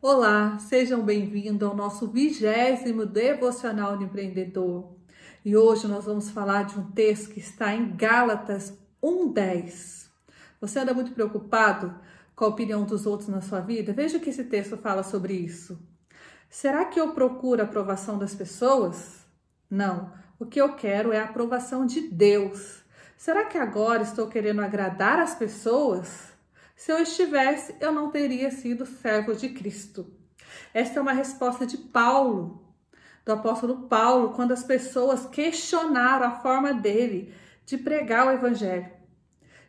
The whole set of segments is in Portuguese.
Olá, sejam bem-vindos ao nosso vigésimo devocional de empreendedor. E hoje nós vamos falar de um texto que está em Gálatas 1:10. Você anda muito preocupado com a opinião dos outros na sua vida? Veja que esse texto fala sobre isso. Será que eu procuro a aprovação das pessoas? Não. O que eu quero é a aprovação de Deus. Será que agora estou querendo agradar as pessoas? Se eu estivesse, eu não teria sido servo de Cristo. Esta é uma resposta de Paulo, do apóstolo Paulo, quando as pessoas questionaram a forma dele de pregar o evangelho.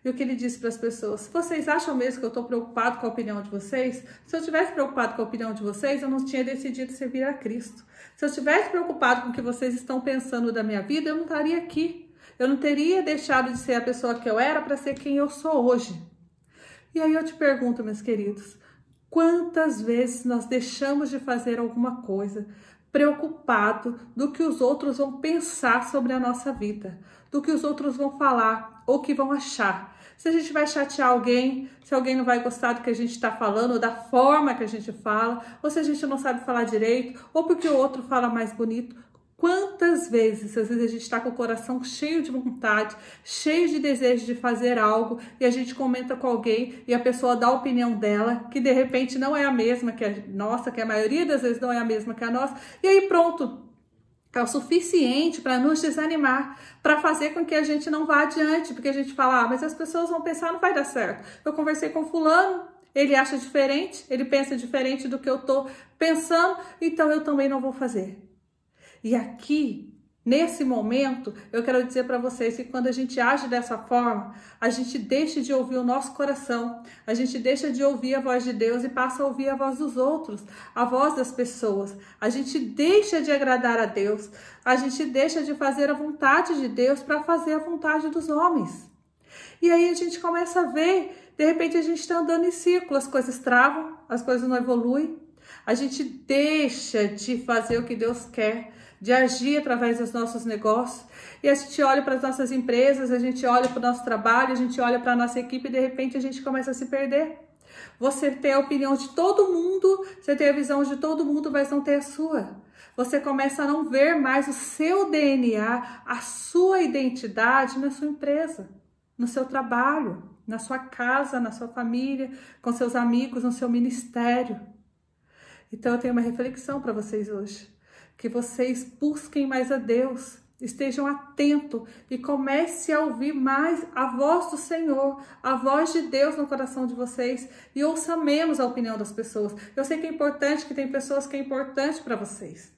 E o que ele disse para as pessoas? Vocês acham mesmo que eu estou preocupado com a opinião de vocês? Se eu estivesse preocupado com a opinião de vocês, eu não tinha decidido servir a Cristo. Se eu estivesse preocupado com o que vocês estão pensando da minha vida, eu não estaria aqui. Eu não teria deixado de ser a pessoa que eu era para ser quem eu sou hoje. E aí eu te pergunto, meus queridos, quantas vezes nós deixamos de fazer alguma coisa preocupado do que os outros vão pensar sobre a nossa vida, do que os outros vão falar ou que vão achar. Se a gente vai chatear alguém, se alguém não vai gostar do que a gente está falando, ou da forma que a gente fala, ou se a gente não sabe falar direito, ou porque o outro fala mais bonito. Quantas vezes, às vezes a gente está com o coração cheio de vontade, cheio de desejo de fazer algo e a gente comenta com alguém e a pessoa dá a opinião dela, que de repente não é a mesma que a nossa, que a maioria das vezes não é a mesma que a nossa, e aí pronto, é o suficiente para nos desanimar, para fazer com que a gente não vá adiante, porque a gente fala, ah, mas as pessoas vão pensar, não vai dar certo. Eu conversei com fulano, ele acha diferente, ele pensa diferente do que eu estou pensando, então eu também não vou fazer. E aqui, nesse momento, eu quero dizer para vocês que quando a gente age dessa forma, a gente deixa de ouvir o nosso coração, a gente deixa de ouvir a voz de Deus e passa a ouvir a voz dos outros, a voz das pessoas. A gente deixa de agradar a Deus, a gente deixa de fazer a vontade de Deus para fazer a vontade dos homens. E aí a gente começa a ver, de repente a gente está andando em círculo, as coisas travam, as coisas não evoluem, a gente deixa de fazer o que Deus quer, de agir através dos nossos negócios. E a gente olha para as nossas empresas, a gente olha para o nosso trabalho, a gente olha para a nossa equipe e de repente a gente começa a se perder. Você tem a opinião de todo mundo, você tem a visão de todo mundo, mas não tem a sua. Você começa a não ver mais o seu DNA, a sua identidade na sua empresa, no seu trabalho, na sua casa, na sua família, com seus amigos, no seu ministério. Então eu tenho uma reflexão para vocês hoje que vocês busquem mais a Deus, estejam atentos e comece a ouvir mais a voz do Senhor, a voz de Deus no coração de vocês e ouça menos a opinião das pessoas. Eu sei que é importante, que tem pessoas que é importante para vocês.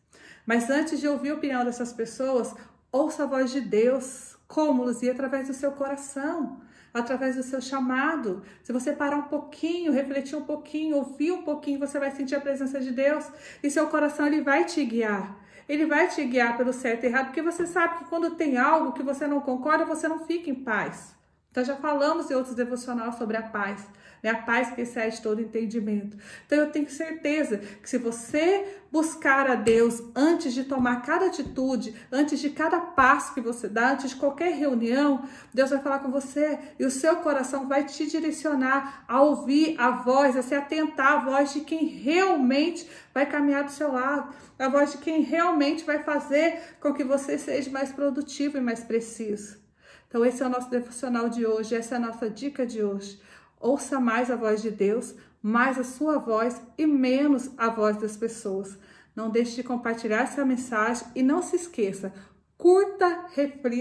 Mas antes de ouvir a opinião dessas pessoas, ouça a voz de Deus, como, Luzia, através do seu coração através do seu chamado. Se você parar um pouquinho, refletir um pouquinho, ouvir um pouquinho, você vai sentir a presença de Deus e seu coração ele vai te guiar. Ele vai te guiar pelo certo e errado, porque você sabe que quando tem algo que você não concorda, você não fica em paz. Então já falamos em outros devocionais sobre a paz né? A paz que excede todo entendimento. Então eu tenho certeza que se você buscar a Deus antes de tomar cada atitude, antes de cada passo que você dá, antes de qualquer reunião, Deus vai falar com você e o seu coração vai te direcionar a ouvir a voz, a se atentar à voz de quem realmente vai caminhar do seu lado, a voz de quem realmente vai fazer com que você seja mais produtivo e mais preciso. Então, esse é o nosso devocional de hoje, essa é a nossa dica de hoje. Ouça mais a voz de Deus, mais a sua voz e menos a voz das pessoas. Não deixe de compartilhar essa mensagem e não se esqueça, curta, reflita